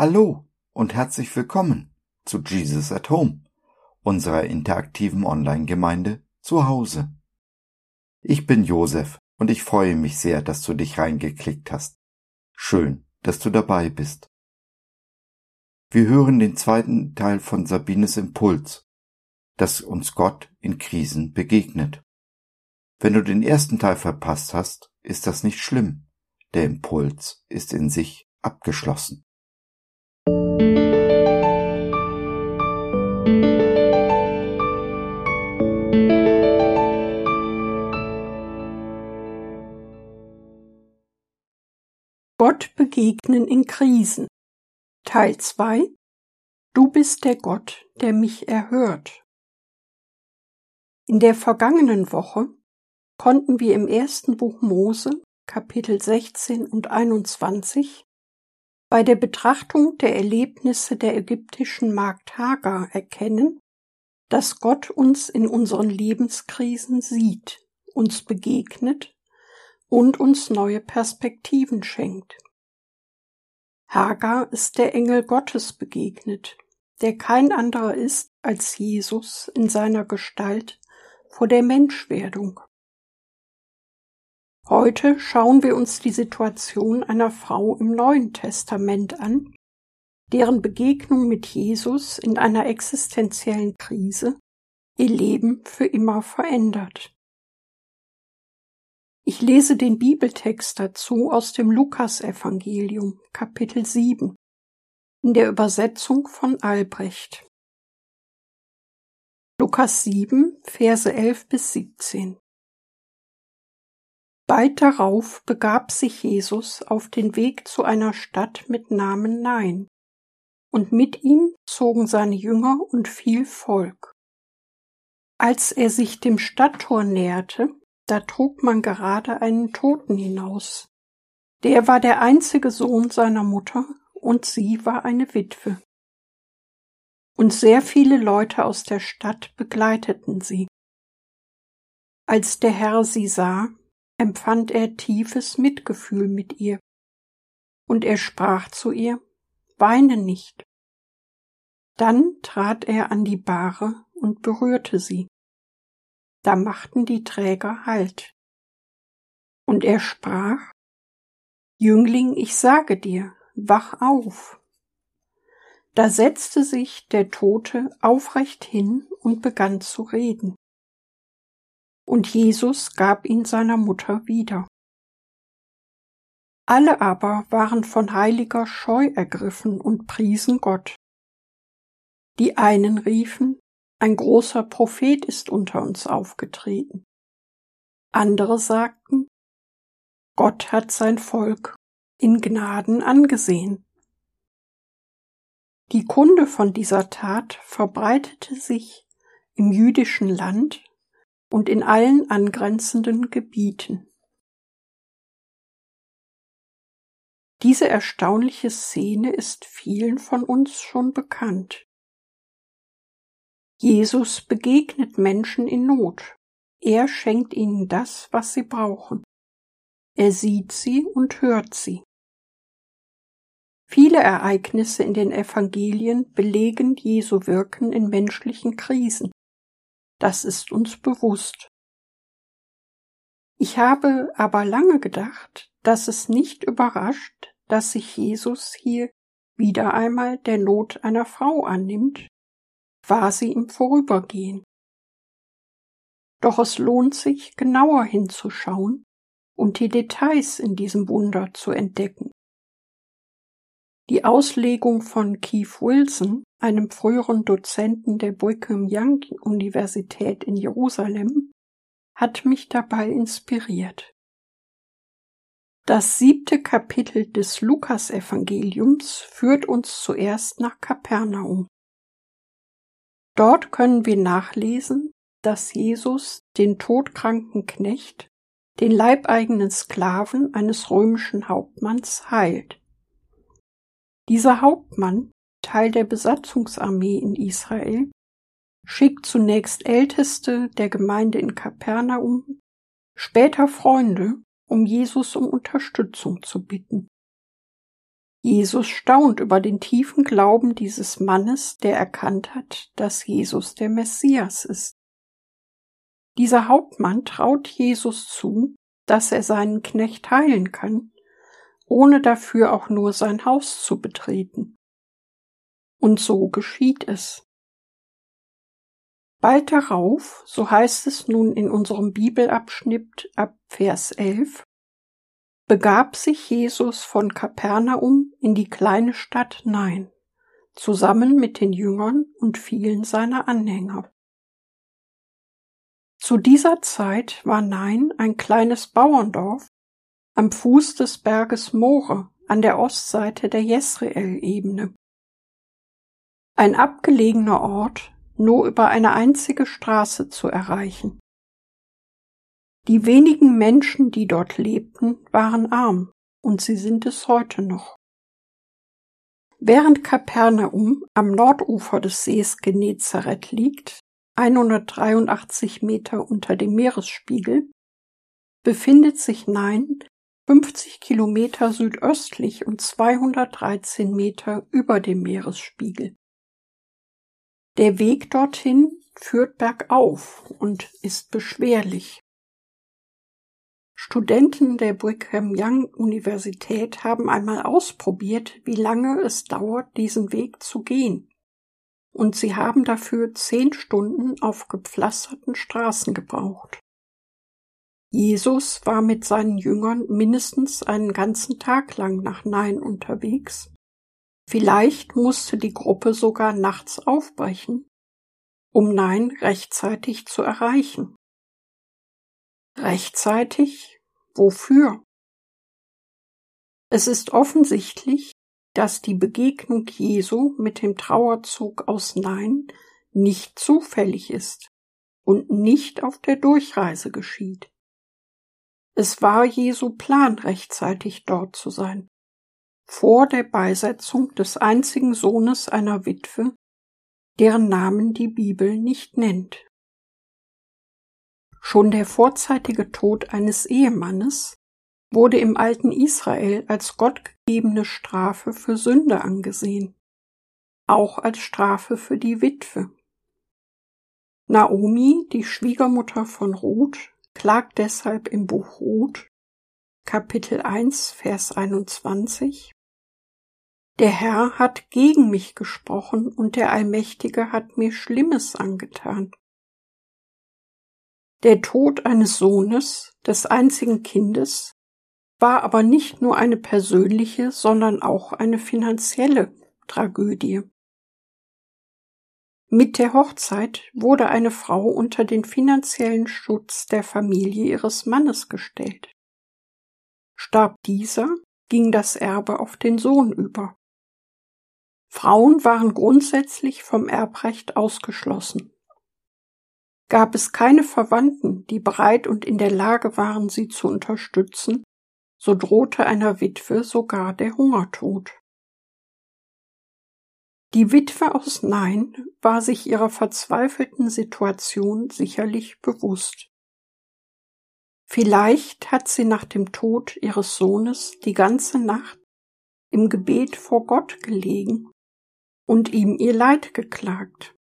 Hallo und herzlich willkommen zu Jesus at Home, unserer interaktiven Online-Gemeinde zu Hause. Ich bin Josef und ich freue mich sehr, dass du dich reingeklickt hast. Schön, dass du dabei bist. Wir hören den zweiten Teil von Sabines Impuls, dass uns Gott in Krisen begegnet. Wenn du den ersten Teil verpasst hast, ist das nicht schlimm. Der Impuls ist in sich abgeschlossen. Gott begegnen in Krisen. Teil 2 Du bist der Gott, der mich erhört. In der vergangenen Woche konnten wir im ersten Buch Mose, Kapitel 16 und 21, bei der Betrachtung der Erlebnisse der ägyptischen Magd Hagar erkennen, dass Gott uns in unseren Lebenskrisen sieht, uns begegnet und uns neue Perspektiven schenkt. Hagar ist der Engel Gottes begegnet, der kein anderer ist als Jesus in seiner Gestalt vor der Menschwerdung. Heute schauen wir uns die Situation einer Frau im Neuen Testament an, deren Begegnung mit Jesus in einer existenziellen Krise ihr Leben für immer verändert. Ich lese den Bibeltext dazu aus dem Lukasevangelium, Kapitel 7, in der Übersetzung von Albrecht. Lukas 7, Verse 11 bis 17. Bald darauf begab sich Jesus auf den Weg zu einer Stadt mit Namen Nein, und mit ihm zogen seine Jünger und viel Volk. Als er sich dem Stadttor näherte, da trug man gerade einen Toten hinaus. Der war der einzige Sohn seiner Mutter, und sie war eine Witwe. Und sehr viele Leute aus der Stadt begleiteten sie. Als der Herr sie sah, empfand er tiefes Mitgefühl mit ihr. Und er sprach zu ihr, Weine nicht. Dann trat er an die Bahre und berührte sie. Da machten die Träger Halt. Und er sprach, Jüngling, ich sage dir, wach auf. Da setzte sich der Tote aufrecht hin und begann zu reden. Und Jesus gab ihn seiner Mutter wieder. Alle aber waren von heiliger Scheu ergriffen und priesen Gott. Die einen riefen, ein großer Prophet ist unter uns aufgetreten. Andere sagten, Gott hat sein Volk in Gnaden angesehen. Die Kunde von dieser Tat verbreitete sich im jüdischen Land und in allen angrenzenden Gebieten. Diese erstaunliche Szene ist vielen von uns schon bekannt. Jesus begegnet Menschen in Not. Er schenkt ihnen das, was sie brauchen. Er sieht sie und hört sie. Viele Ereignisse in den Evangelien belegen Jesu Wirken in menschlichen Krisen. Das ist uns bewusst. Ich habe aber lange gedacht, dass es nicht überrascht, dass sich Jesus hier wieder einmal der Not einer Frau annimmt quasi im Vorübergehen. Doch es lohnt sich, genauer hinzuschauen und die Details in diesem Wunder zu entdecken. Die Auslegung von Keith Wilson, einem früheren Dozenten der Brigham Young Universität in Jerusalem, hat mich dabei inspiriert. Das siebte Kapitel des Lukasevangeliums führt uns zuerst nach Kapernaum. Dort können wir nachlesen, dass Jesus den todkranken Knecht, den leibeigenen Sklaven eines römischen Hauptmanns, heilt. Dieser Hauptmann, Teil der Besatzungsarmee in Israel, schickt zunächst Älteste der Gemeinde in Kapernaum, später Freunde, um Jesus um Unterstützung zu bitten. Jesus staunt über den tiefen Glauben dieses Mannes, der erkannt hat, dass Jesus der Messias ist. Dieser Hauptmann traut Jesus zu, dass er seinen Knecht heilen kann, ohne dafür auch nur sein Haus zu betreten. Und so geschieht es. Bald darauf, so heißt es nun in unserem Bibelabschnitt ab Vers 11, begab sich Jesus von Kapernaum in die kleine Stadt Nein, zusammen mit den Jüngern und vielen seiner Anhänger. Zu dieser Zeit war Nein ein kleines Bauerndorf am Fuß des Berges More an der Ostseite der Jesreel-Ebene. Ein abgelegener Ort, nur über eine einzige Straße zu erreichen. Die wenigen Menschen, die dort lebten, waren arm, und sie sind es heute noch. Während Kapernaum am Nordufer des Sees Genezareth liegt, 183 Meter unter dem Meeresspiegel, befindet sich Nein 50 Kilometer südöstlich und 213 Meter über dem Meeresspiegel. Der Weg dorthin führt bergauf und ist beschwerlich. Studenten der Brigham Young Universität haben einmal ausprobiert, wie lange es dauert, diesen Weg zu gehen. Und sie haben dafür zehn Stunden auf gepflasterten Straßen gebraucht. Jesus war mit seinen Jüngern mindestens einen ganzen Tag lang nach Nein unterwegs Vielleicht musste die Gruppe sogar nachts aufbrechen, um Nein rechtzeitig zu erreichen. Rechtzeitig? Wofür? Es ist offensichtlich, dass die Begegnung Jesu mit dem Trauerzug aus Nein nicht zufällig ist und nicht auf der Durchreise geschieht. Es war Jesu Plan, rechtzeitig dort zu sein vor der Beisetzung des einzigen Sohnes einer Witwe, deren Namen die Bibel nicht nennt. Schon der vorzeitige Tod eines Ehemannes wurde im alten Israel als gottgegebene Strafe für Sünde angesehen, auch als Strafe für die Witwe. Naomi, die Schwiegermutter von Ruth, klagt deshalb im Buch Ruth, Kapitel 1, Vers 21, der Herr hat gegen mich gesprochen und der Allmächtige hat mir Schlimmes angetan. Der Tod eines Sohnes, des einzigen Kindes, war aber nicht nur eine persönliche, sondern auch eine finanzielle Tragödie. Mit der Hochzeit wurde eine Frau unter den finanziellen Schutz der Familie ihres Mannes gestellt. Starb dieser, ging das Erbe auf den Sohn über. Frauen waren grundsätzlich vom Erbrecht ausgeschlossen. Gab es keine Verwandten, die bereit und in der Lage waren, sie zu unterstützen, so drohte einer Witwe sogar der Hungertod. Die Witwe aus Nein war sich ihrer verzweifelten Situation sicherlich bewusst. Vielleicht hat sie nach dem Tod ihres Sohnes die ganze Nacht im Gebet vor Gott gelegen und ihm ihr Leid geklagt.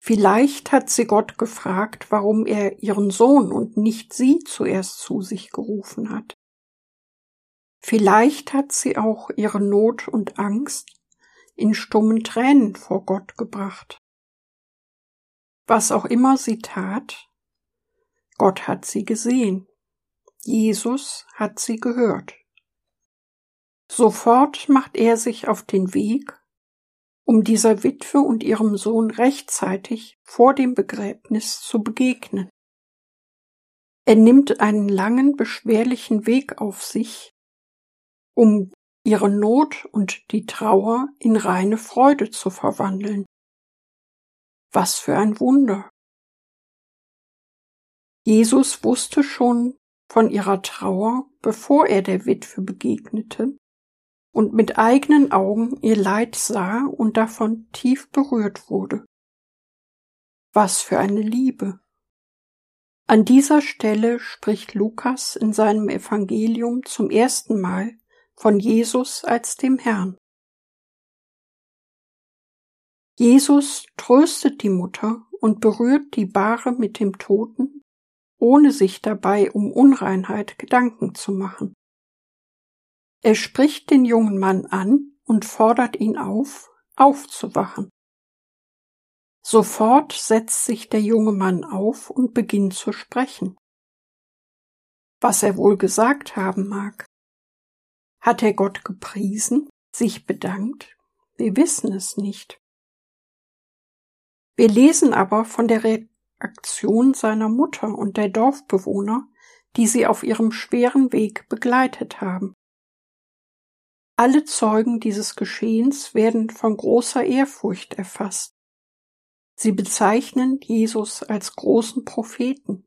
Vielleicht hat sie Gott gefragt, warum er ihren Sohn und nicht sie zuerst zu sich gerufen hat. Vielleicht hat sie auch ihre Not und Angst in stummen Tränen vor Gott gebracht. Was auch immer sie tat, Gott hat sie gesehen. Jesus hat sie gehört. Sofort macht er sich auf den Weg, um dieser Witwe und ihrem Sohn rechtzeitig vor dem Begräbnis zu begegnen. Er nimmt einen langen, beschwerlichen Weg auf sich, um ihre Not und die Trauer in reine Freude zu verwandeln. Was für ein Wunder. Jesus wusste schon von ihrer Trauer, bevor er der Witwe begegnete, und mit eigenen Augen ihr Leid sah und davon tief berührt wurde. Was für eine Liebe. An dieser Stelle spricht Lukas in seinem Evangelium zum ersten Mal von Jesus als dem Herrn. Jesus tröstet die Mutter und berührt die Bahre mit dem Toten, ohne sich dabei um Unreinheit Gedanken zu machen. Er spricht den jungen Mann an und fordert ihn auf, aufzuwachen. Sofort setzt sich der junge Mann auf und beginnt zu sprechen. Was er wohl gesagt haben mag. Hat er Gott gepriesen, sich bedankt? Wir wissen es nicht. Wir lesen aber von der Reaktion seiner Mutter und der Dorfbewohner, die sie auf ihrem schweren Weg begleitet haben. Alle Zeugen dieses Geschehens werden von großer Ehrfurcht erfasst. Sie bezeichnen Jesus als großen Propheten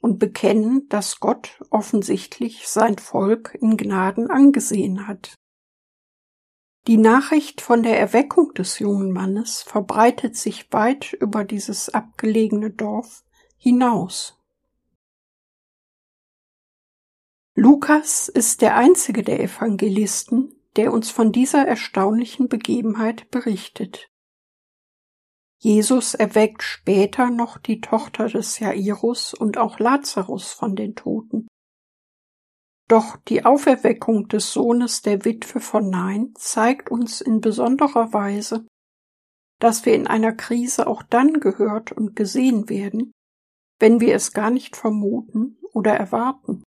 und bekennen, dass Gott offensichtlich sein Volk in Gnaden angesehen hat. Die Nachricht von der Erweckung des jungen Mannes verbreitet sich weit über dieses abgelegene Dorf hinaus. Lukas ist der einzige der Evangelisten, der uns von dieser erstaunlichen Begebenheit berichtet. Jesus erweckt später noch die Tochter des Jairus und auch Lazarus von den Toten. Doch die Auferweckung des Sohnes der Witwe von Nein zeigt uns in besonderer Weise, dass wir in einer Krise auch dann gehört und gesehen werden, wenn wir es gar nicht vermuten oder erwarten.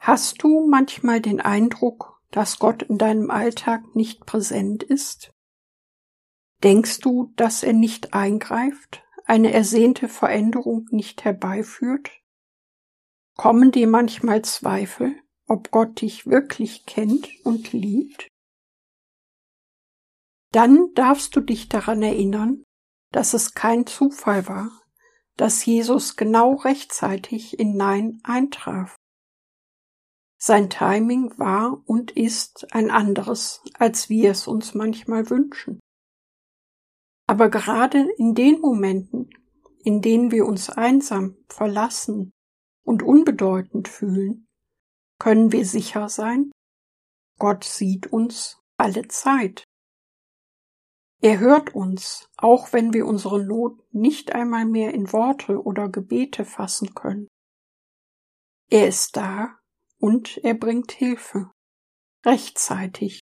Hast du manchmal den Eindruck, dass Gott in deinem Alltag nicht präsent ist? Denkst du, dass er nicht eingreift, eine ersehnte Veränderung nicht herbeiführt? Kommen dir manchmal Zweifel, ob Gott dich wirklich kennt und liebt? Dann darfst du dich daran erinnern, dass es kein Zufall war, dass Jesus genau rechtzeitig in Nein eintraf. Sein Timing war und ist ein anderes, als wir es uns manchmal wünschen. Aber gerade in den Momenten, in denen wir uns einsam, verlassen und unbedeutend fühlen, können wir sicher sein, Gott sieht uns alle Zeit. Er hört uns, auch wenn wir unsere Not nicht einmal mehr in Worte oder Gebete fassen können. Er ist da und er bringt Hilfe. Rechtzeitig.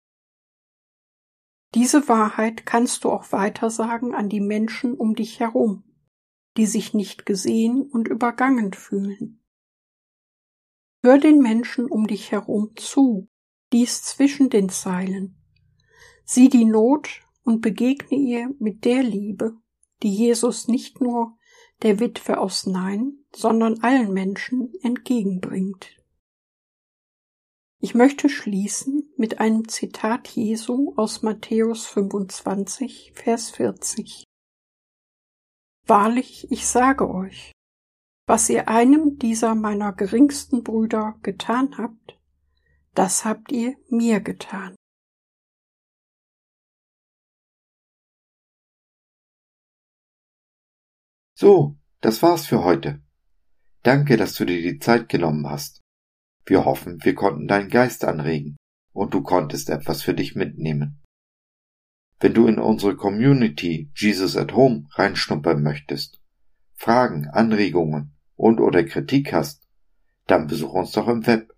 Diese Wahrheit kannst du auch weitersagen an die Menschen um dich herum, die sich nicht gesehen und übergangen fühlen. Hör den Menschen um dich herum zu, dies zwischen den Zeilen. Sieh die Not und begegne ihr mit der Liebe, die Jesus nicht nur der Witwe aus Nein, sondern allen Menschen entgegenbringt. Ich möchte schließen mit einem Zitat Jesu aus Matthäus 25, Vers 40. Wahrlich, ich sage euch, was ihr einem dieser meiner geringsten Brüder getan habt, das habt ihr mir getan. So, das war's für heute. Danke, dass du dir die Zeit genommen hast. Wir hoffen, wir konnten deinen Geist anregen und du konntest etwas für dich mitnehmen. Wenn du in unsere Community Jesus at Home reinschnuppern möchtest, Fragen, Anregungen und oder Kritik hast, dann besuch uns doch im Web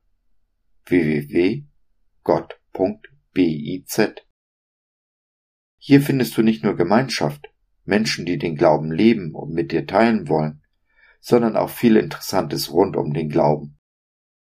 www.gott.biz. Hier findest du nicht nur Gemeinschaft, Menschen, die den Glauben leben und mit dir teilen wollen, sondern auch viel Interessantes rund um den Glauben.